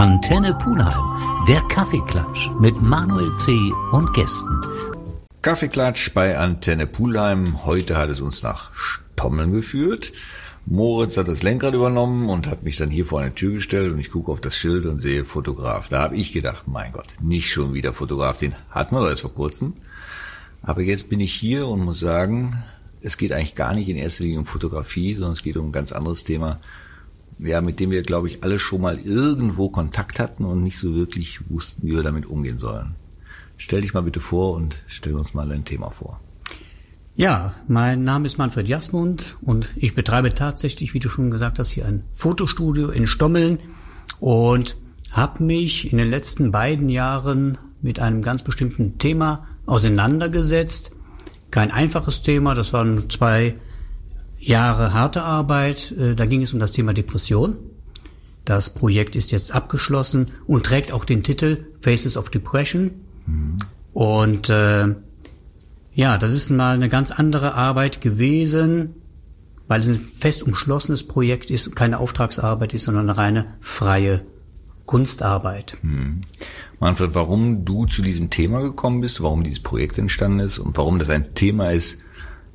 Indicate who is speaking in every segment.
Speaker 1: Antenne Pulheim, der Kaffeeklatsch mit Manuel C. und Gästen.
Speaker 2: Kaffeeklatsch bei Antenne Pulheim. Heute hat es uns nach Stommeln geführt. Moritz hat das Lenkrad übernommen und hat mich dann hier vor eine Tür gestellt und ich gucke auf das Schild und sehe Fotograf. Da habe ich gedacht, mein Gott, nicht schon wieder Fotograf, den hatten wir doch erst vor kurzem. Aber jetzt bin ich hier und muss sagen, es geht eigentlich gar nicht in erster Linie um Fotografie, sondern es geht um ein ganz anderes Thema, ja, mit dem wir, glaube ich, alle schon mal irgendwo Kontakt hatten und nicht so wirklich wussten, wie wir damit umgehen sollen. Stell dich mal bitte vor und stell uns mal ein Thema vor.
Speaker 3: Ja, mein Name ist Manfred Jasmund und ich betreibe tatsächlich, wie du schon gesagt hast, hier ein Fotostudio in Stommeln und habe mich in den letzten beiden Jahren mit einem ganz bestimmten Thema auseinandergesetzt. Kein einfaches Thema, das waren zwei Jahre harte Arbeit. Äh, da ging es um das Thema Depression. Das Projekt ist jetzt abgeschlossen und trägt auch den Titel Faces of Depression. Mhm. Und äh, ja, das ist mal eine ganz andere Arbeit gewesen, weil es ein fest umschlossenes Projekt ist, keine Auftragsarbeit ist, sondern eine reine freie Kunstarbeit.
Speaker 2: Hm. Manfred, warum du zu diesem Thema gekommen bist, warum dieses Projekt entstanden ist und warum das ein Thema ist,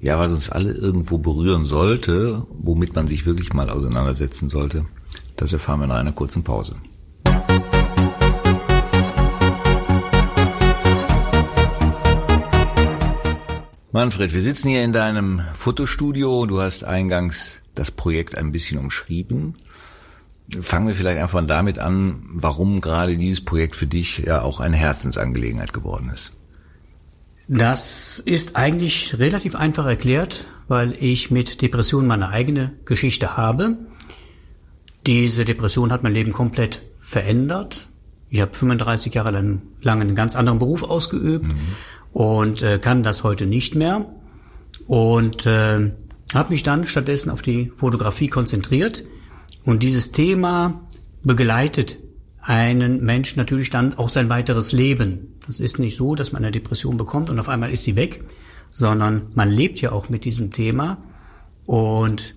Speaker 2: ja, was uns alle irgendwo berühren sollte, womit man sich wirklich mal auseinandersetzen sollte, das erfahren wir nach einer kurzen Pause. Manfred, wir sitzen hier in deinem Fotostudio. Du hast eingangs das Projekt ein bisschen umschrieben. Fangen wir vielleicht einfach damit an, warum gerade dieses Projekt für dich ja auch eine Herzensangelegenheit geworden ist.
Speaker 3: Das ist eigentlich relativ einfach erklärt, weil ich mit Depression meine eigene Geschichte habe. Diese Depression hat mein Leben komplett verändert. Ich habe 35 Jahre lang, lang einen ganz anderen Beruf ausgeübt. Mhm und äh, kann das heute nicht mehr und äh, habe mich dann stattdessen auf die Fotografie konzentriert und dieses Thema begleitet einen Menschen natürlich dann auch sein weiteres Leben. Das ist nicht so, dass man eine Depression bekommt und auf einmal ist sie weg, sondern man lebt ja auch mit diesem Thema und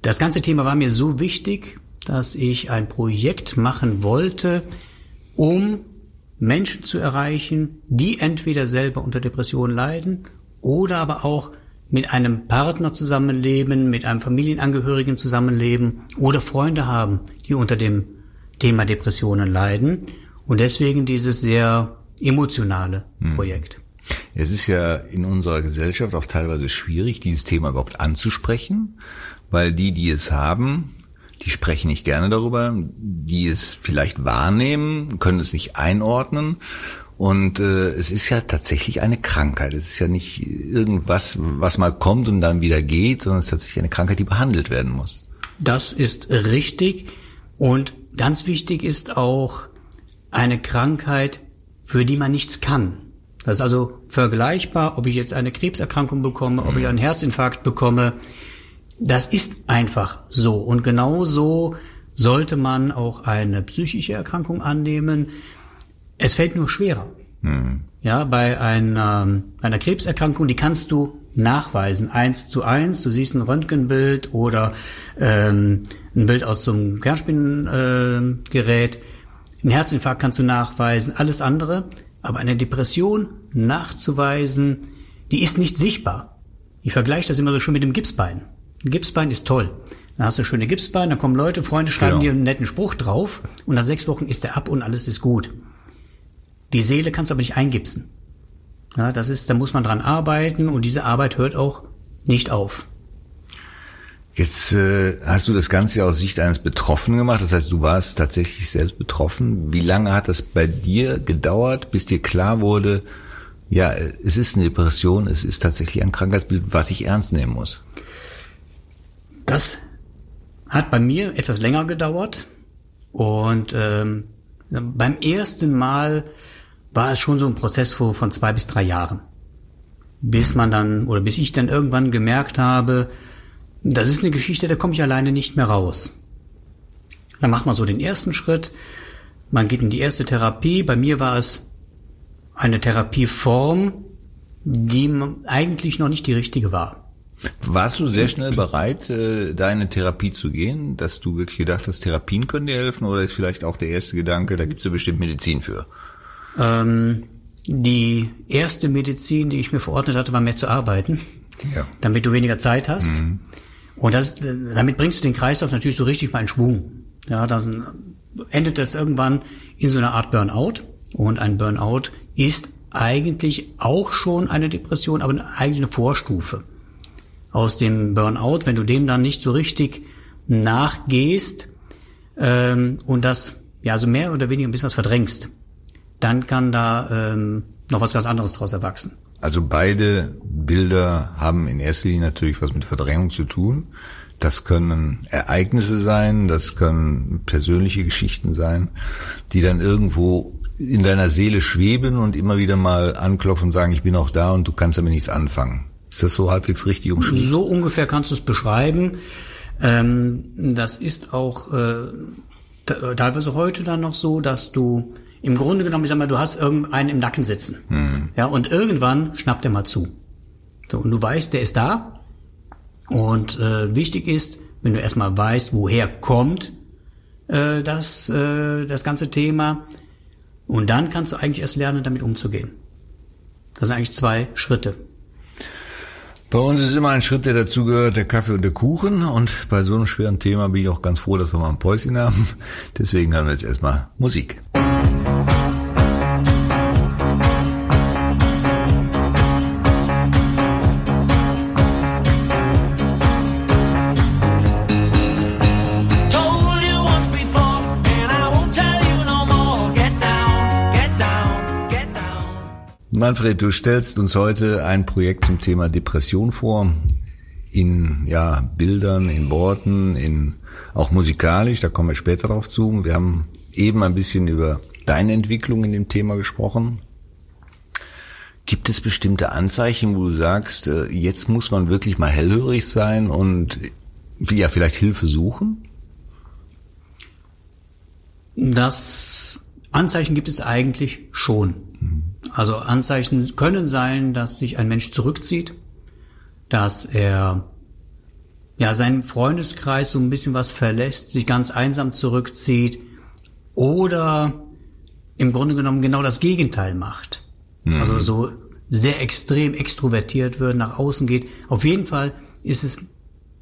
Speaker 3: das ganze Thema war mir so wichtig, dass ich ein Projekt machen wollte, um Menschen zu erreichen, die entweder selber unter Depressionen leiden oder aber auch mit einem Partner zusammenleben, mit einem Familienangehörigen zusammenleben oder Freunde haben, die unter dem Thema Depressionen leiden. Und deswegen dieses sehr emotionale hm. Projekt.
Speaker 2: Es ist ja in unserer Gesellschaft auch teilweise schwierig, dieses Thema überhaupt anzusprechen, weil die, die es haben, die sprechen nicht gerne darüber, die es vielleicht wahrnehmen, können es nicht einordnen. Und äh, es ist ja tatsächlich eine Krankheit. Es ist ja nicht irgendwas, was mal kommt und dann wieder geht, sondern es ist tatsächlich eine Krankheit, die behandelt werden muss.
Speaker 3: Das ist richtig. Und ganz wichtig ist auch eine Krankheit, für die man nichts kann. Das ist also vergleichbar, ob ich jetzt eine Krebserkrankung bekomme, ob ich einen Herzinfarkt bekomme. Das ist einfach so. Und genau so sollte man auch eine psychische Erkrankung annehmen. Es fällt nur schwerer. Mhm. Ja, bei einer, einer Krebserkrankung, die kannst du nachweisen, eins zu eins. Du siehst ein Röntgenbild oder ähm, ein Bild aus so einem Kernspingerät. Äh, ein Herzinfarkt kannst du nachweisen, alles andere. Aber eine Depression nachzuweisen, die ist nicht sichtbar. Ich vergleiche das immer so schön mit dem Gipsbein. Ein Gipsbein ist toll. Dann hast du schöne Gipsbein, dann kommen Leute, Freunde, schreiben genau. dir einen netten Spruch drauf und nach sechs Wochen ist der ab und alles ist gut. Die Seele kannst du aber nicht eingipsen. Ja, das ist, da muss man dran arbeiten und diese Arbeit hört auch nicht auf.
Speaker 2: Jetzt äh, hast du das Ganze aus Sicht eines Betroffenen gemacht, das heißt, du warst tatsächlich selbst betroffen. Wie lange hat das bei dir gedauert, bis dir klar wurde, ja, es ist eine Depression, es ist tatsächlich ein Krankheitsbild, was ich ernst nehmen muss?
Speaker 3: Das hat bei mir etwas länger gedauert und ähm, beim ersten Mal war es schon so ein Prozess von zwei bis drei Jahren, bis man dann oder bis ich dann irgendwann gemerkt habe, das ist eine Geschichte, da komme ich alleine nicht mehr raus. Dann macht man so den ersten Schritt, man geht in die erste Therapie. Bei mir war es eine Therapieform, die eigentlich noch nicht die richtige war.
Speaker 2: Warst du sehr schnell bereit, äh, da in eine Therapie zu gehen, dass du wirklich gedacht hast, Therapien können dir helfen oder ist vielleicht auch der erste Gedanke, da gibt es ja bestimmt Medizin für?
Speaker 3: Ähm, die erste Medizin, die ich mir verordnet hatte, war mehr zu arbeiten,
Speaker 2: Ja.
Speaker 3: damit du weniger Zeit hast. Und das, damit bringst du den Kreislauf natürlich so richtig mal in Schwung. Ja, dann endet das irgendwann in so einer Art Burnout. Und ein Burnout ist eigentlich auch schon eine Depression, aber eigentlich eine Vorstufe aus dem Burnout, wenn du dem dann nicht so richtig nachgehst ähm, und das ja so mehr oder weniger ein bisschen was verdrängst, dann kann da ähm, noch was ganz anderes daraus erwachsen.
Speaker 2: Also beide Bilder haben in erster Linie natürlich was mit Verdrängung zu tun. Das können Ereignisse sein, das können persönliche Geschichten sein, die dann irgendwo in deiner Seele schweben und immer wieder mal anklopfen und sagen, ich bin auch da und du kannst damit nichts anfangen. Ist das so halbwegs richtig umschrieben?
Speaker 3: So ungefähr kannst du es beschreiben. Ähm, das ist auch äh, te- teilweise heute dann noch so, dass du im Grunde genommen, ich sag mal, du hast irgendeinen im Nacken sitzen. Ja, und irgendwann schnappt er mal zu. So, und du weißt, der ist da. Und äh, wichtig ist, wenn du erstmal weißt, woher kommt äh, das, äh, das ganze Thema, und dann kannst du eigentlich erst lernen, damit umzugehen. Das sind eigentlich zwei Schritte.
Speaker 2: Bei uns ist immer ein Schritt, der dazugehört, der Kaffee und der Kuchen. Und bei so einem schweren Thema bin ich auch ganz froh, dass wir mal ein Päuschen haben. Deswegen haben wir jetzt erstmal Musik.
Speaker 4: Told
Speaker 2: Manfred, du stellst uns heute ein Projekt zum Thema Depression vor. In ja, Bildern, in Worten, in auch musikalisch, da kommen wir später drauf zu. Wir haben eben ein bisschen über deine Entwicklung in dem Thema gesprochen. Gibt es bestimmte Anzeichen, wo du sagst, äh, jetzt muss man wirklich mal hellhörig sein und ja, vielleicht Hilfe suchen?
Speaker 3: Das Anzeichen gibt es eigentlich schon. Also Anzeichen können sein, dass sich ein Mensch zurückzieht, dass er ja seinen Freundeskreis so ein bisschen was verlässt, sich ganz einsam zurückzieht oder im Grunde genommen genau das Gegenteil macht. Also so sehr extrem extrovertiert wird, nach außen geht. Auf jeden Fall ist es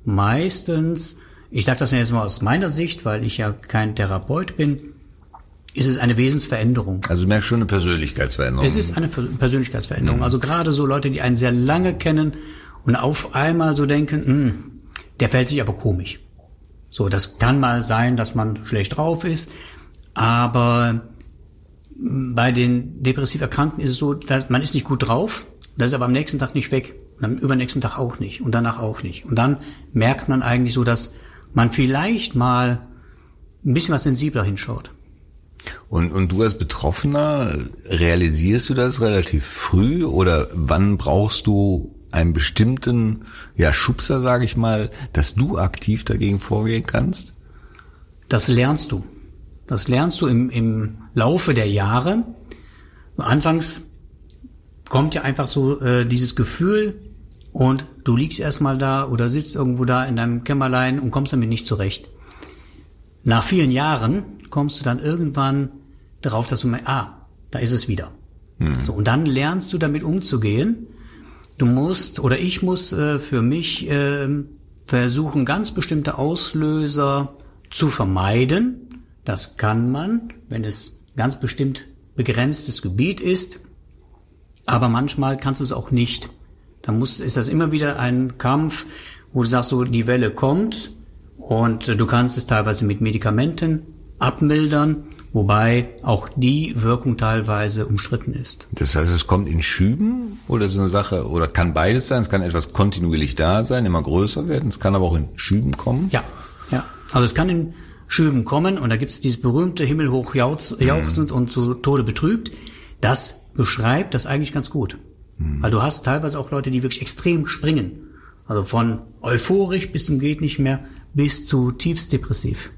Speaker 3: meistens, ich sage das jetzt mal aus meiner Sicht, weil ich ja kein Therapeut bin, ist es eine Wesensveränderung.
Speaker 2: Also du merkst schon eine Persönlichkeitsveränderung.
Speaker 3: Es ist eine Ver- Persönlichkeitsveränderung. Also gerade so Leute, die einen sehr lange kennen und auf einmal so denken, "Hm, der fällt sich aber komisch. So, das kann mal sein, dass man schlecht drauf ist, aber mm, bei den depressiv Erkrankten ist es so, dass man ist nicht gut drauf, das ist aber am nächsten Tag nicht weg und am übernächsten Tag auch nicht und danach auch nicht. Und dann merkt man eigentlich so, dass man vielleicht mal ein bisschen was sensibler hinschaut.
Speaker 2: Und, und du als Betroffener, realisierst du das relativ früh oder wann brauchst du einen bestimmten ja, Schubser, sage ich mal, dass du aktiv dagegen vorgehen kannst?
Speaker 3: Das lernst du. Das lernst du im, im Laufe der Jahre. Anfangs kommt ja einfach so äh, dieses Gefühl und du liegst erstmal da oder sitzt irgendwo da in deinem Kämmerlein und kommst damit nicht zurecht. Nach vielen Jahren kommst du dann irgendwann darauf, dass du merkst, ah, da ist es wieder. So, und dann lernst du damit umzugehen. Du musst oder ich muss äh, für mich äh, versuchen, ganz bestimmte Auslöser zu vermeiden. Das kann man, wenn es ganz bestimmt begrenztes Gebiet ist. Aber manchmal kannst du es auch nicht. Dann muss, ist das immer wieder ein Kampf, wo du sagst, so die Welle kommt und äh, du kannst es teilweise mit Medikamenten abmildern, wobei auch die Wirkung teilweise umstritten ist.
Speaker 2: Das heißt, es kommt in Schüben oder ist eine Sache, oder kann beides sein, es kann etwas kontinuierlich da sein, immer größer werden, es kann aber auch in Schüben kommen.
Speaker 3: Ja, ja. Also es kann in Schüben kommen und da gibt es dieses berühmte Himmelhoch jauz- jauchzend und zu Tode betrübt. Das beschreibt das eigentlich ganz gut. Weil du hast teilweise auch Leute, die wirklich extrem springen. Also von euphorisch bis zum geht nicht mehr bis zu tiefst depressiv.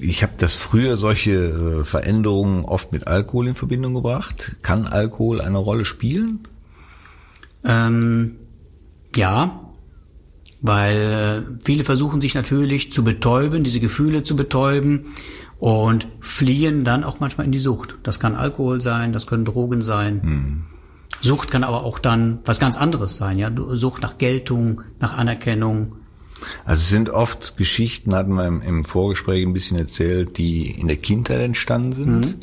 Speaker 2: Ich habe das früher solche äh, Veränderungen oft mit Alkohol in Verbindung gebracht. Kann Alkohol eine Rolle spielen?
Speaker 3: Ähm, Ja, weil äh, viele versuchen sich natürlich zu betäuben, diese Gefühle zu betäuben und fliehen dann auch manchmal in die Sucht. Das kann Alkohol sein, das können Drogen sein. Sucht kann aber auch dann was ganz anderes sein, ja. Sucht nach Geltung, nach Anerkennung.
Speaker 2: Also es sind oft Geschichten, hatten wir im, im Vorgespräch ein bisschen erzählt, die in der Kindheit entstanden sind,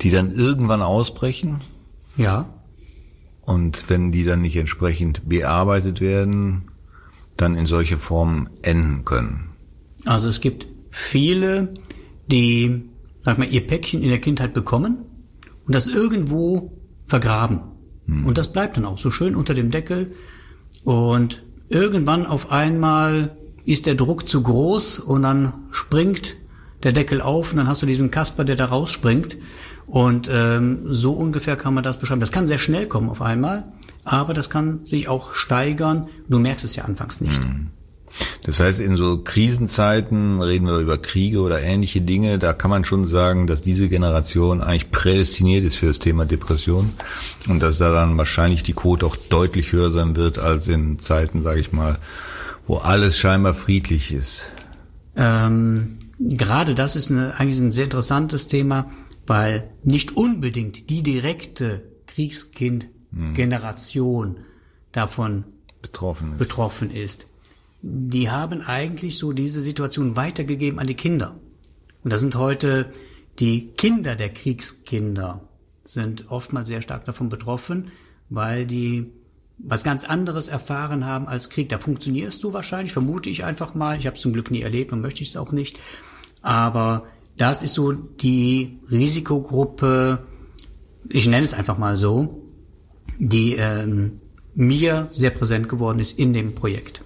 Speaker 2: die dann irgendwann ausbrechen
Speaker 3: Ja,
Speaker 2: und wenn die dann nicht entsprechend bearbeitet werden, dann in solche Formen enden können.
Speaker 3: Also es gibt viele, die, sag mal, ihr Päckchen in der Kindheit bekommen und das irgendwo vergraben. Und das bleibt dann auch so schön unter dem Deckel. Und irgendwann auf einmal ist der Druck zu groß und dann springt der Deckel auf und dann hast du diesen Kasper, der da rausspringt. Und ähm, so ungefähr kann man das beschreiben. Das kann sehr schnell kommen auf einmal, aber das kann sich auch steigern. Du merkst es ja anfangs nicht.
Speaker 2: Das heißt, in so Krisenzeiten reden wir über Kriege oder ähnliche Dinge, da kann man schon sagen, dass diese Generation eigentlich prädestiniert ist für das Thema Depression und dass da dann wahrscheinlich die Quote auch deutlich höher sein wird als in Zeiten, sage ich mal, wo alles scheinbar friedlich ist.
Speaker 3: Ähm, gerade das ist eine, eigentlich ein sehr interessantes Thema, weil nicht unbedingt die direkte Kriegskind-Generation davon
Speaker 2: Betroffen ist.
Speaker 3: betroffen ist. Die haben eigentlich so diese Situation weitergegeben an die Kinder. Und das sind heute die Kinder der Kriegskinder, sind oftmals sehr stark davon betroffen, weil die was ganz anderes erfahren haben als Krieg. Da funktionierst du wahrscheinlich, vermute ich einfach mal. Ich habe es zum Glück nie erlebt und möchte ich es auch nicht. Aber das ist so die Risikogruppe, ich nenne es einfach mal so, die ähm, mir sehr präsent geworden ist in dem Projekt.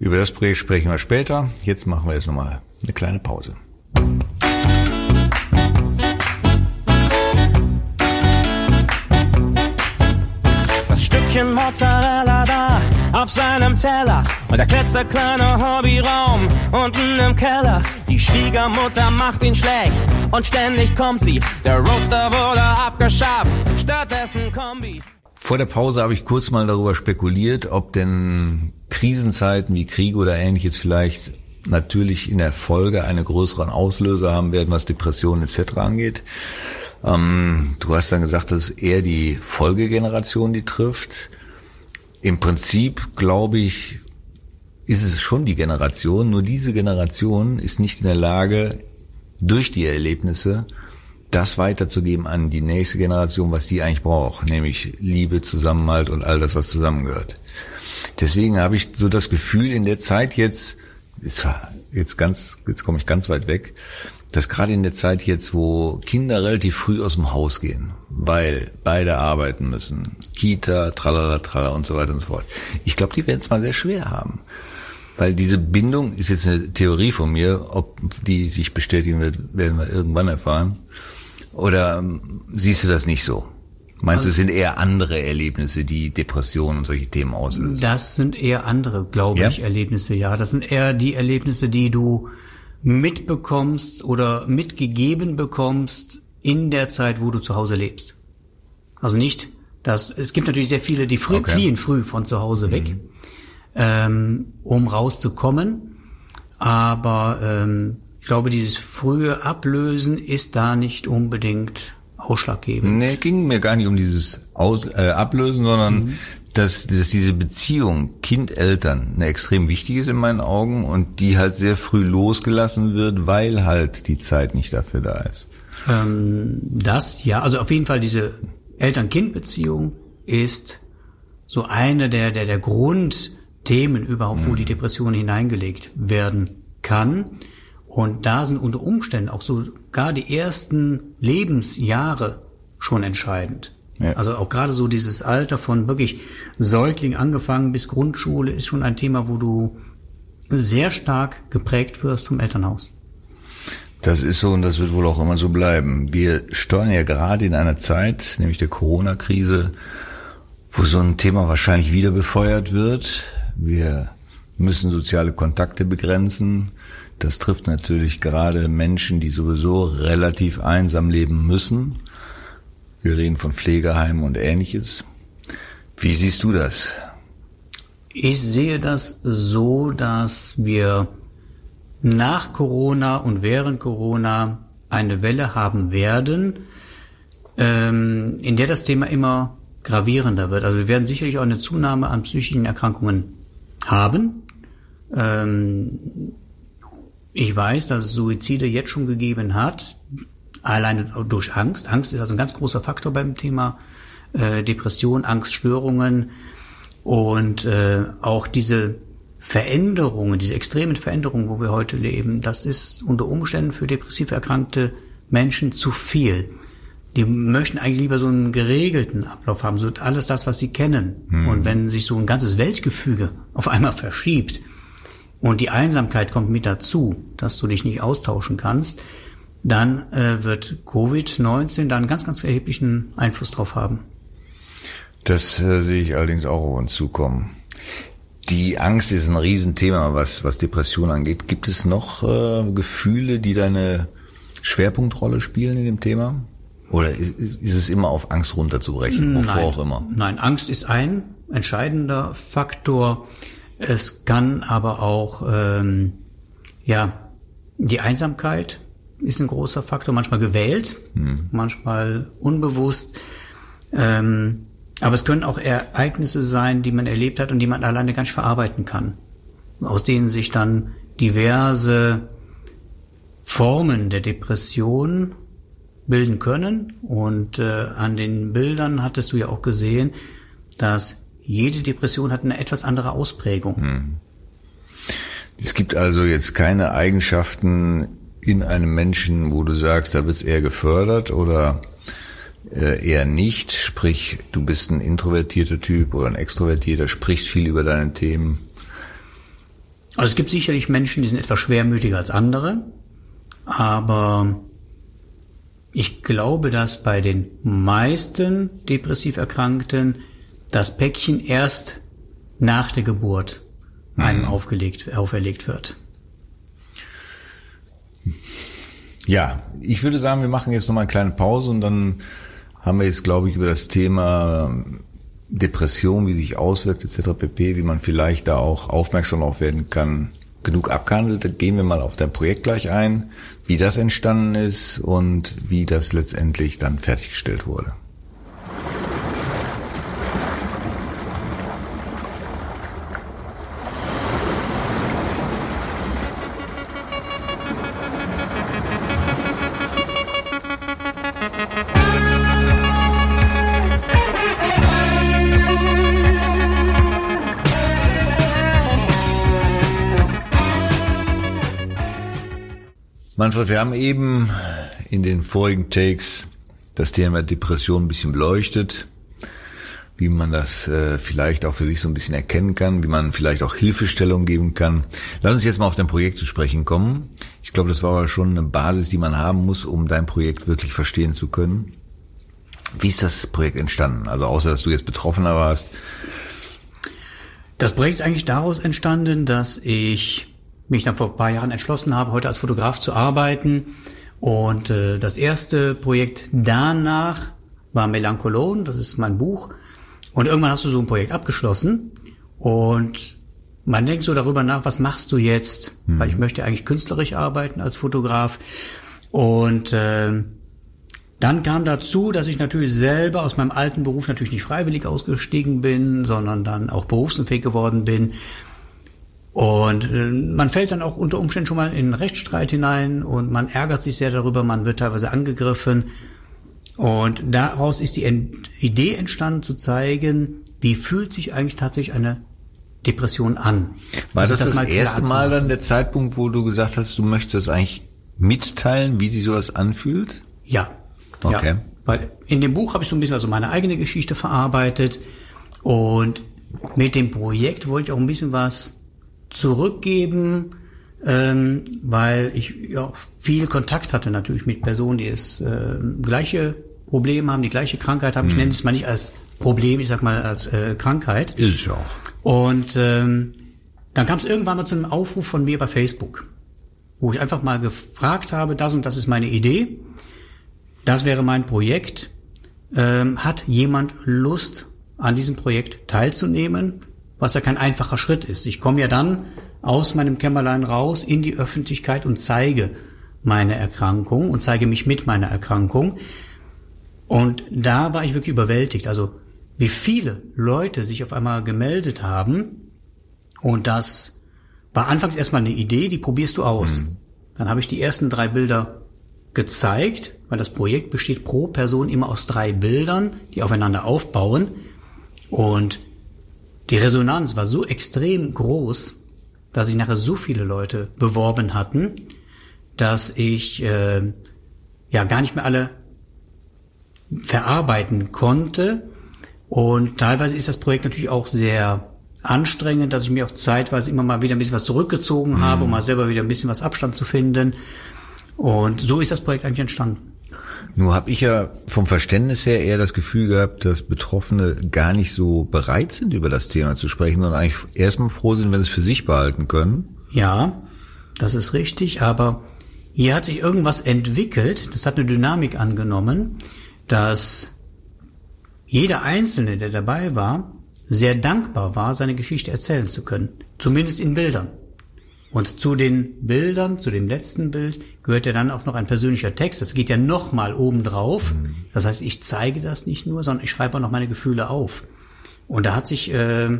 Speaker 2: Über das Projekt sprechen wir später. Jetzt machen wir jetzt nochmal eine kleine Pause.
Speaker 4: Das Stückchen Mozzarella da auf seinem Teller und der klitzekleine Hobbyraum unten im Keller. Die Schwiegermutter macht ihn schlecht und ständig kommt sie. Der Roadster wurde abgeschafft, stattdessen Kombi.
Speaker 2: Vor der Pause habe ich kurz mal darüber spekuliert, ob denn Krisenzeiten wie Kriege oder ähnliches vielleicht natürlich in der Folge eine größeren Auslöser haben werden, was Depressionen etc. angeht. Ähm, du hast dann gesagt, dass es eher die Folgegeneration die trifft. Im Prinzip, glaube ich, ist es schon die Generation, nur diese Generation ist nicht in der Lage, durch die Erlebnisse das weiterzugeben an die nächste Generation, was die eigentlich braucht, nämlich Liebe, Zusammenhalt und all das, was zusammengehört. Deswegen habe ich so das Gefühl, in der Zeit jetzt, zwar jetzt ganz, jetzt komme ich ganz weit weg, dass gerade in der Zeit jetzt, wo Kinder relativ früh aus dem Haus gehen, weil beide arbeiten müssen, Kita, tralala, tralala und so weiter und so fort. Ich glaube, die werden es mal sehr schwer haben. Weil diese Bindung ist jetzt eine Theorie von mir, ob die sich bestätigen wird, werden wir irgendwann erfahren. Oder ähm, siehst du das nicht so? Meinst du, es sind eher andere Erlebnisse, die Depressionen und solche Themen auslösen?
Speaker 3: Das sind eher andere, glaube
Speaker 2: Ja?
Speaker 3: ich, Erlebnisse, ja. Das sind eher die Erlebnisse, die du mitbekommst oder mitgegeben bekommst in der Zeit, wo du zu Hause lebst. Also nicht, dass es gibt natürlich sehr viele, die früh
Speaker 2: Okay.
Speaker 3: fliehen früh von zu Hause weg, ähm, um rauszukommen. Aber ähm, ich glaube, dieses frühe Ablösen ist da nicht unbedingt ausschlaggebend.
Speaker 2: Nee, ging mir gar nicht um dieses Aus, äh, Ablösen, sondern dass, dass diese Beziehung Kind-Eltern eine extrem wichtig ist in meinen Augen und die halt sehr früh losgelassen wird, weil halt die Zeit nicht dafür da ist.
Speaker 3: Ähm, das, ja, also auf jeden Fall diese Eltern-Kind-Beziehung ist so eine der, der, der Grundthemen überhaupt, wo die Depression hineingelegt werden kann. Und da sind unter Umständen auch sogar die ersten Lebensjahre schon entscheidend.
Speaker 2: Ja.
Speaker 3: Also auch gerade so dieses Alter von wirklich Säugling angefangen bis Grundschule ist schon ein Thema, wo du sehr stark geprägt wirst vom Elternhaus.
Speaker 2: Das ist so und das wird wohl auch immer so bleiben. Wir steuern ja gerade in einer Zeit, nämlich der Corona-Krise, wo so ein Thema wahrscheinlich wieder befeuert wird. Wir müssen soziale Kontakte begrenzen. Das trifft natürlich gerade Menschen, die sowieso relativ einsam leben müssen. Wir reden von Pflegeheimen und ähnliches. Wie siehst du das?
Speaker 3: Ich sehe das so, dass wir nach Corona und während Corona eine Welle haben werden, ähm, in der das Thema immer gravierender wird. Also wir werden sicherlich auch eine Zunahme an psychischen Erkrankungen haben. Ähm, ich weiß, dass es Suizide jetzt schon gegeben hat, alleine durch Angst. Angst ist also ein ganz großer Faktor beim Thema äh, Depression, Angststörungen und äh, auch diese Veränderungen, diese extremen Veränderungen, wo wir heute leben, das ist unter Umständen für depressiv erkrankte Menschen zu viel. Die möchten eigentlich lieber so einen geregelten Ablauf haben, so alles das, was sie kennen. Mhm. Und wenn sich so ein ganzes Weltgefüge auf einmal verschiebt und die Einsamkeit kommt mit dazu, dass du dich nicht austauschen kannst, dann äh, wird Covid-19 da einen ganz, ganz erheblichen Einfluss drauf haben.
Speaker 2: Das äh, sehe ich allerdings auch auf uns zukommen. Die Angst ist ein Riesenthema, was, was Depression angeht. Gibt es noch äh, Gefühle, die deine Schwerpunktrolle spielen in dem Thema? Oder ist, ist es immer auf Angst runterzubrechen, wovor
Speaker 3: Nein.
Speaker 2: auch immer?
Speaker 3: Nein, Angst ist ein entscheidender Faktor. Es kann aber auch, ähm, ja, die Einsamkeit ist ein großer Faktor, manchmal gewählt, hm. manchmal unbewusst. Ähm, aber es können auch Ereignisse sein, die man erlebt hat und die man alleine gar nicht verarbeiten kann. Aus denen sich dann diverse Formen der Depression bilden können. Und äh, an den Bildern hattest du ja auch gesehen, dass jede Depression hat eine etwas andere Ausprägung. Hm.
Speaker 2: Es gibt also jetzt keine Eigenschaften in einem Menschen, wo du sagst, da wird es eher gefördert oder äh, eher nicht. Sprich, du bist ein introvertierter Typ oder ein extrovertierter, sprichst viel über deine Themen.
Speaker 3: Also es gibt sicherlich Menschen, die sind etwas schwermütiger als andere, aber ich glaube, dass bei den meisten depressiv Erkrankten das Päckchen erst nach der Geburt einem mhm. aufgelegt, auferlegt wird.
Speaker 2: Ja, ich würde sagen, wir machen jetzt nochmal eine kleine Pause und dann haben wir jetzt, glaube ich, über das Thema ähm, Depression, wie sich auswirkt etc. pp, wie man vielleicht da auch aufmerksam auf werden kann, genug abgehandelt. Da gehen wir mal auf dein Projekt gleich ein, wie das entstanden ist und wie das letztendlich dann fertiggestellt wurde. Manfred, wir haben eben in den vorigen Takes das Thema Depression ein bisschen beleuchtet, wie man das äh, vielleicht auch für sich so ein bisschen erkennen kann, wie man vielleicht auch Hilfestellung geben kann. Lass uns jetzt mal auf dein Projekt zu sprechen kommen. Ich glaube, das war aber schon eine Basis, die man haben muss, um dein Projekt wirklich verstehen zu können. Wie ist das Projekt entstanden? Also außer, dass du jetzt Betroffener warst.
Speaker 3: Das Projekt ist eigentlich daraus entstanden, dass ich mich dann vor ein paar Jahren entschlossen habe, heute als Fotograf zu arbeiten. Und äh, das erste Projekt danach war Melancholon, das ist mein Buch. Und irgendwann hast du so ein Projekt abgeschlossen und man denkt so darüber nach, was machst du jetzt? Mhm. Weil ich möchte eigentlich künstlerisch arbeiten als Fotograf. Und äh, dann kam dazu, dass ich natürlich selber aus meinem alten Beruf natürlich nicht freiwillig ausgestiegen bin, sondern dann auch berufsunfähig geworden bin. Und äh, man fällt dann auch unter Umständen schon mal in einen Rechtsstreit hinein und man ärgert sich sehr darüber, man wird teilweise angegriffen. Und daraus ist die Ent Idee entstanden zu zeigen, wie fühlt sich eigentlich tatsächlich eine Depression an.
Speaker 2: War also das das, das erste Mal dann der Zeitpunkt, wo du gesagt hast, du möchtest das eigentlich mitteilen, wie sich sowas anfühlt?
Speaker 3: Ja.
Speaker 2: Okay. Ja,
Speaker 3: weil in dem Buch habe ich so ein bisschen also meine eigene Geschichte verarbeitet und mit dem Projekt wollte ich auch ein bisschen was zurückgeben, ähm, weil ich ja viel Kontakt hatte natürlich mit Personen, die es äh, gleiche Probleme haben, die gleiche Krankheit haben. Mhm. Ich nenne es mal nicht als Problem, ich sag mal als äh, Krankheit.
Speaker 2: Ist es auch.
Speaker 3: Und ähm, dann kam es irgendwann mal zu einem Aufruf von mir bei Facebook, wo ich einfach mal gefragt habe, das und das ist meine Idee, das wäre mein Projekt. Ähm, hat jemand Lust, an diesem Projekt teilzunehmen? Was ja kein einfacher Schritt ist. Ich komme ja dann aus meinem Kämmerlein raus in die Öffentlichkeit und zeige meine Erkrankung und zeige mich mit meiner Erkrankung. Und da war ich wirklich überwältigt. Also wie viele Leute sich auf einmal gemeldet haben. Und das war anfangs erstmal eine Idee, die probierst du aus. Mhm. Dann habe ich die ersten drei Bilder gezeigt, weil das Projekt besteht pro Person immer aus drei Bildern, die aufeinander aufbauen. Und die Resonanz war so extrem groß, dass sich nachher so viele Leute beworben hatten, dass ich äh, ja gar nicht mehr alle verarbeiten konnte. Und teilweise ist das Projekt natürlich auch sehr anstrengend, dass ich mir auch zeitweise immer mal wieder ein bisschen was zurückgezogen mhm. habe, um mal selber wieder ein bisschen was Abstand zu finden. Und so ist das Projekt eigentlich entstanden.
Speaker 2: Nur habe ich ja vom Verständnis her eher das Gefühl gehabt, dass Betroffene gar nicht so bereit sind, über das Thema zu sprechen, sondern eigentlich erstmal froh sind, wenn sie es für sich behalten können.
Speaker 3: Ja, das ist richtig, aber hier hat sich irgendwas entwickelt, das hat eine Dynamik angenommen, dass jeder Einzelne, der dabei war, sehr dankbar war, seine Geschichte erzählen zu können. Zumindest in Bildern. Und zu den Bildern, zu dem letzten Bild, gehört ja dann auch noch ein persönlicher Text. Das geht ja nochmal oben drauf. Mhm. Das heißt, ich zeige das nicht nur, sondern ich schreibe auch noch meine Gefühle auf. Und da hat sich äh,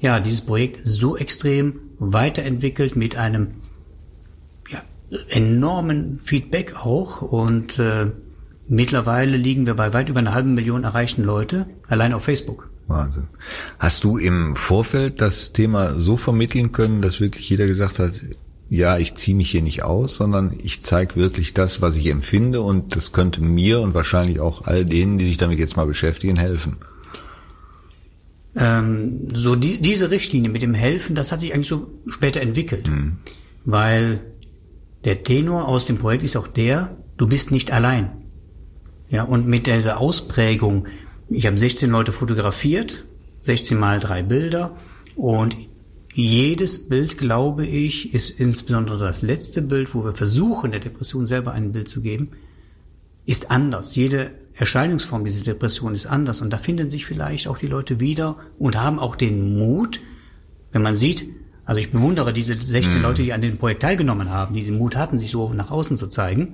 Speaker 3: ja dieses Projekt so extrem weiterentwickelt mit einem ja, enormen Feedback auch. Und äh, mittlerweile liegen wir bei weit über einer halben Million erreichten Leute allein auf Facebook.
Speaker 2: Wahnsinn. Hast du im Vorfeld das Thema so vermitteln können, dass wirklich jeder gesagt hat, ja, ich ziehe mich hier nicht aus, sondern ich zeige wirklich das, was ich empfinde und das könnte mir und wahrscheinlich auch all denen, die sich damit jetzt mal beschäftigen, helfen.
Speaker 3: Ähm, so die, diese Richtlinie mit dem Helfen, das hat sich eigentlich so später entwickelt, mhm. weil der Tenor aus dem Projekt ist auch der, du bist nicht allein. Ja, und mit dieser Ausprägung, ich habe 16 Leute fotografiert, 16 mal drei Bilder und jedes Bild, glaube ich, ist insbesondere das letzte Bild, wo wir versuchen, der Depression selber ein Bild zu geben, ist anders. Jede Erscheinungsform dieser Depression ist anders und da finden sich vielleicht auch die Leute wieder und haben auch den Mut, wenn man sieht, also ich bewundere diese 16 mhm. Leute, die an dem Projekt teilgenommen haben, die den Mut hatten, sich so nach außen zu zeigen.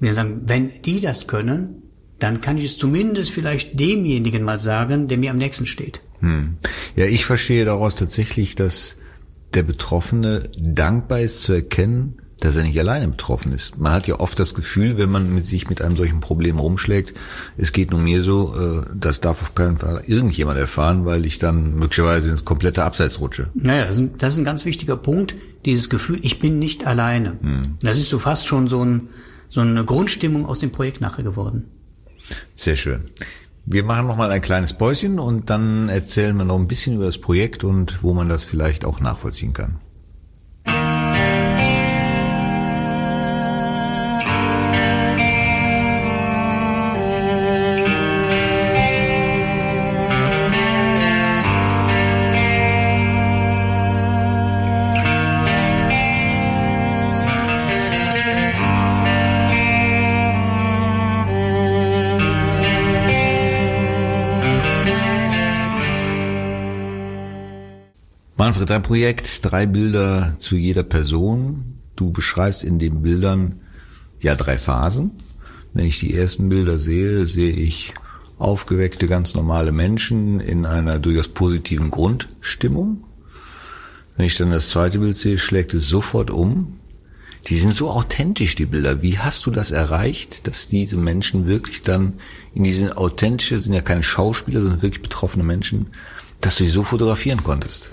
Speaker 3: Und wir sagen, wenn die das können, dann kann ich es zumindest vielleicht demjenigen mal sagen, der mir am nächsten steht.
Speaker 2: Hm. Ja, ich verstehe daraus tatsächlich, dass der Betroffene dankbar ist zu erkennen, dass er nicht alleine betroffen ist. Man hat ja oft das Gefühl, wenn man mit sich mit einem solchen Problem rumschlägt, es geht nur mir so, äh, das darf auf keinen Fall irgendjemand erfahren, weil ich dann möglicherweise ins komplette Abseits rutsche.
Speaker 3: Naja, das ist, das ist ein ganz wichtiger Punkt, dieses Gefühl, ich bin nicht alleine. Hm. Das ist so fast schon so, ein, so eine Grundstimmung aus dem Projekt nachher geworden.
Speaker 2: Sehr schön. Wir machen noch mal ein kleines Päuschen und dann erzählen wir noch ein bisschen über das Projekt und wo man das vielleicht auch nachvollziehen kann. Dein Projekt, drei Bilder zu jeder Person. Du beschreibst in den Bildern ja drei Phasen. Wenn ich die ersten Bilder sehe, sehe ich aufgeweckte, ganz normale Menschen in einer durchaus positiven Grundstimmung. Wenn ich dann das zweite Bild sehe, schlägt es sofort um. Die sind so authentisch, die Bilder. Wie hast du das erreicht, dass diese Menschen wirklich dann in diesen authentische, sind ja keine Schauspieler, sondern wirklich betroffene Menschen, dass du sie so fotografieren konntest?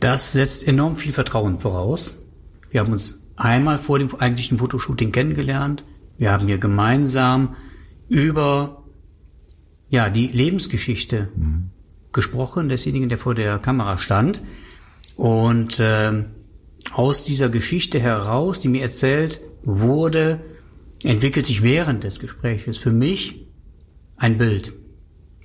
Speaker 3: Das setzt enorm viel Vertrauen voraus. Wir haben uns einmal vor dem eigentlichen Fotoshooting kennengelernt. Wir haben hier gemeinsam über ja, die Lebensgeschichte mhm. gesprochen, desjenigen, der vor der Kamera stand. Und äh, aus dieser Geschichte heraus, die mir erzählt wurde, entwickelt sich während des Gespräches für mich ein Bild.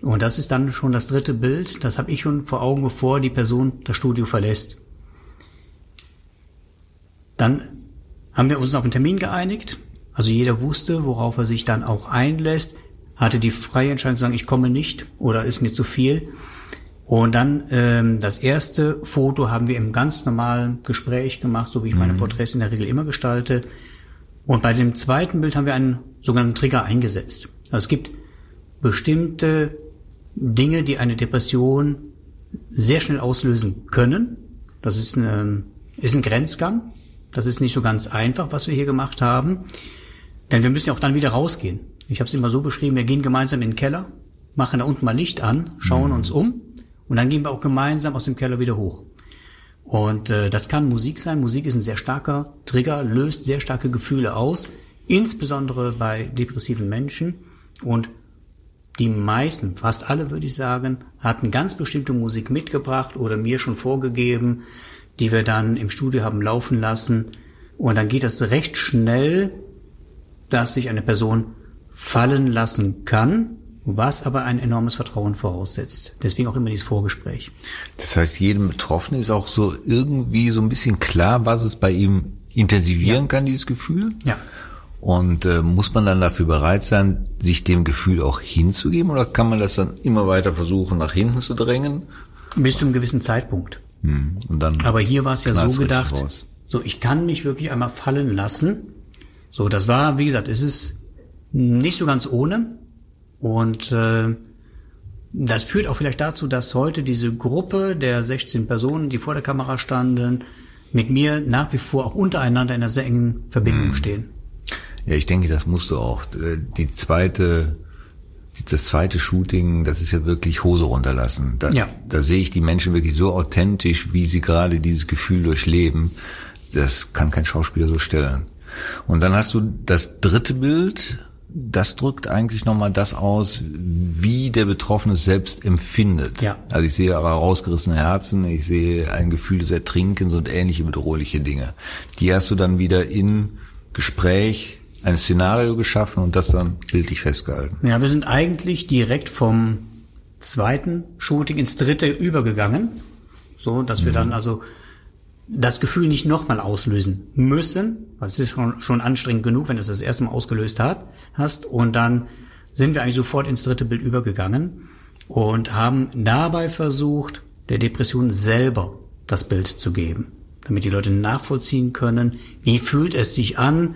Speaker 3: Und das ist dann schon das dritte Bild. Das habe ich schon vor Augen, bevor die Person das Studio verlässt. Dann haben wir uns auf einen Termin geeinigt. Also jeder wusste, worauf er sich dann auch einlässt, hatte die freie Entscheidung zu sagen, ich komme nicht oder ist mir zu viel. Und dann ähm, das erste Foto haben wir im ganz normalen Gespräch gemacht, so wie ich meine Porträts in der Regel immer gestalte. Und bei dem zweiten Bild haben wir einen sogenannten Trigger eingesetzt. Also es gibt bestimmte Dinge, die eine Depression sehr schnell auslösen können. Das ist, eine, ist ein Grenzgang. Das ist nicht so ganz einfach, was wir hier gemacht haben. Denn wir müssen ja auch dann wieder rausgehen. Ich habe es immer so beschrieben, wir gehen gemeinsam in den Keller, machen da unten mal Licht an, schauen uns um und dann gehen wir auch gemeinsam aus dem Keller wieder hoch. Und äh, das kann Musik sein. Musik ist ein sehr starker Trigger, löst sehr starke Gefühle aus, insbesondere bei depressiven Menschen. Und die meisten, fast alle würde ich sagen, hatten ganz bestimmte Musik mitgebracht oder mir schon vorgegeben, die wir dann im Studio haben laufen lassen. Und dann geht das recht schnell, dass sich eine Person fallen lassen kann, was aber ein enormes Vertrauen voraussetzt. Deswegen auch immer dieses Vorgespräch.
Speaker 2: Das heißt, jedem Betroffenen ist auch so irgendwie so ein bisschen klar, was es bei ihm intensivieren
Speaker 3: Ja.
Speaker 2: kann, dieses Gefühl.
Speaker 3: Ja.
Speaker 2: Und äh, muss man dann dafür bereit sein, sich dem Gefühl auch hinzugeben oder kann man das dann immer weiter versuchen, nach hinten zu drängen?
Speaker 3: Bis zu einem gewissen Zeitpunkt.
Speaker 2: Hm. Und dann
Speaker 3: Aber hier war es ja so gedacht,
Speaker 2: raus.
Speaker 3: so ich kann mich wirklich einmal fallen lassen. So, das war, wie gesagt, es ist nicht so ganz ohne. Und äh, das führt auch vielleicht dazu, dass heute diese Gruppe der 16 Personen, die vor der Kamera standen, mit mir nach wie vor auch untereinander in einer sehr engen Verbindung stehen.
Speaker 2: Ja, ich denke, das musst du auch. Äh, Die zweite, das zweite Shooting, das ist ja wirklich Hose runterlassen. Da,
Speaker 3: Ja.
Speaker 2: da sehe ich die Menschen wirklich so authentisch, wie sie gerade dieses Gefühl durchleben. Das kann kein Schauspieler so stellen. Und dann hast du das dritte Bild, das drückt eigentlich nochmal das aus, wie der Betroffene es selbst empfindet.
Speaker 3: Ja.
Speaker 2: Also ich sehe aber rausgerissene Herzen, ich sehe ein Gefühl des Ertrinkens und ähnliche bedrohliche Dinge. Die hast du dann wieder in Gespräch ein Szenario geschaffen und das dann bildlich festgehalten.
Speaker 3: Ja, wir sind eigentlich direkt vom zweiten Shooting ins dritte übergegangen, so dass wir dann also das Gefühl nicht nochmal auslösen müssen, weil es ist schon, schon anstrengend genug, wenn du es das erste Mal ausgelöst hat, hast. Und dann sind wir eigentlich sofort ins dritte Bild übergegangen und haben dabei versucht, der Depression selber das Bild zu geben, damit die Leute nachvollziehen können, wie fühlt es sich an,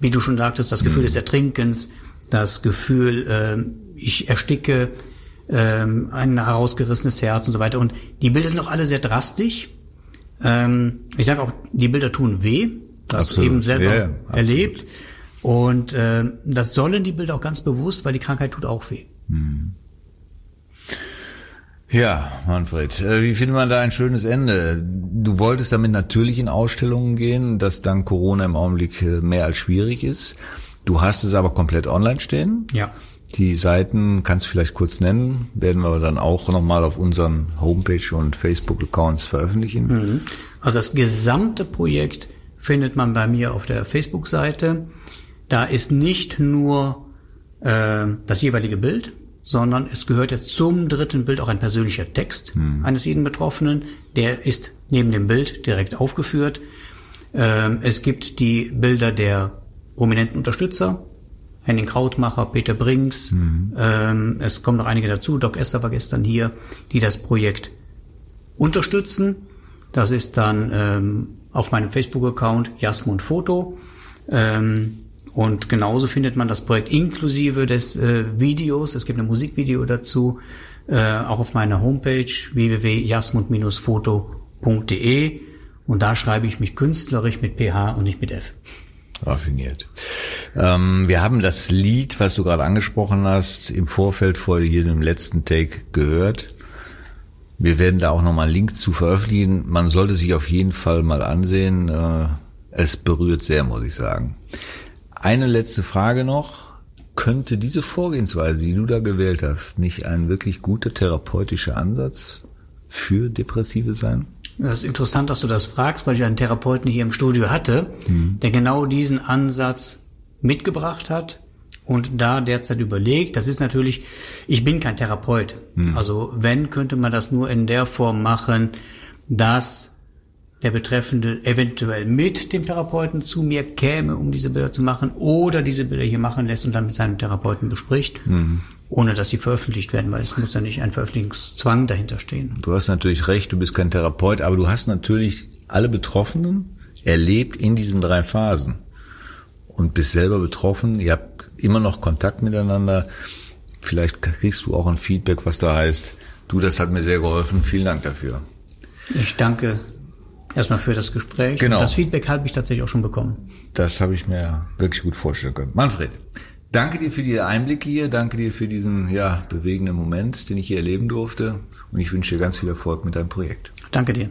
Speaker 3: wie du schon sagtest, das Gefühl des Ertrinkens, das Gefühl, äh, ich ersticke, ähm, ein herausgerissenes Herz und so weiter. Und die Bilder sind auch alle sehr drastisch. Ähm, ich sage auch, die Bilder tun weh, das
Speaker 2: Absolut.
Speaker 3: eben selber
Speaker 2: Ja,
Speaker 3: erlebt. Und äh, das sollen die Bilder auch ganz bewusst, weil die Krankheit tut auch weh.
Speaker 2: Ja, Manfred, äh, wie findet man da ein schönes Ende? Du wolltest damit natürlich in Ausstellungen gehen, das dank Corona im Augenblick äh, mehr als schwierig ist. Du hast es aber komplett online stehen.
Speaker 3: Ja.
Speaker 2: Die Seiten kannst du vielleicht kurz nennen, werden wir aber dann auch nochmal auf unseren Homepage und Facebook-Accounts veröffentlichen.
Speaker 3: Also das gesamte Projekt findet man bei mir auf der Facebook-Seite. Da ist nicht nur äh, das jeweilige Bild, sondern es gehört jetzt zum dritten Bild auch ein persönlicher Text eines jeden Betroffenen. Der ist neben dem Bild direkt aufgeführt. Ähm, es gibt die Bilder der prominenten Unterstützer, Henning Krautmacher, Peter Brinks. Ähm, es kommen noch einige dazu. Doc Esser war gestern hier, die das Projekt unterstützen. Das ist dann ähm, auf meinem Facebook-Account Jasmund Foto. Ähm, und genauso findet man das Projekt inklusive des äh, Videos. Es gibt ein Musikvideo dazu, äh, auch auf meiner Homepage www.jasmund-foto.de. Und da schreibe ich mich künstlerisch mit PH und nicht mit F.
Speaker 2: Raffiniert. Ähm, wir haben das Lied, was du gerade angesprochen hast, im Vorfeld vor jedem letzten Take gehört. Wir werden da auch nochmal einen Link zu veröffentlichen. Man sollte sich auf jeden Fall mal ansehen. Äh, es berührt sehr, muss ich sagen. Eine letzte Frage noch. Könnte diese Vorgehensweise, die du da gewählt hast, nicht ein wirklich guter therapeutischer Ansatz für Depressive sein?
Speaker 3: Das ist interessant, dass du das fragst, weil ich einen Therapeuten hier im Studio hatte, der genau diesen Ansatz mitgebracht hat und da derzeit überlegt. Das ist natürlich, ich bin kein Therapeut. Also wenn, könnte man das nur in der Form machen, dass der Betreffende eventuell mit dem Therapeuten zu mir käme, um diese Bilder zu machen, oder diese Bilder hier machen lässt und dann mit seinem Therapeuten bespricht. ohne dass sie veröffentlicht werden, weil es muss ja nicht ein Veröffentlichungszwang dahinter stehen.
Speaker 2: Du hast natürlich recht, du bist kein Therapeut, aber du hast natürlich alle Betroffenen erlebt in diesen drei Phasen und bist selber betroffen. Ihr habt immer noch Kontakt miteinander. Vielleicht kriegst du auch ein Feedback, was da heißt, du, das hat mir sehr geholfen. Vielen Dank dafür.
Speaker 3: Ich danke erstmal für das Gespräch.
Speaker 2: Genau.
Speaker 3: Und das Feedback habe ich tatsächlich auch schon bekommen.
Speaker 2: Das habe ich mir wirklich gut vorstellen können. Manfred, danke dir für die Einblicke hier, danke dir für diesen ja, bewegenden Moment, den ich hier erleben durfte. Und ich wünsche dir ganz viel Erfolg mit deinem Projekt.
Speaker 3: Danke dir.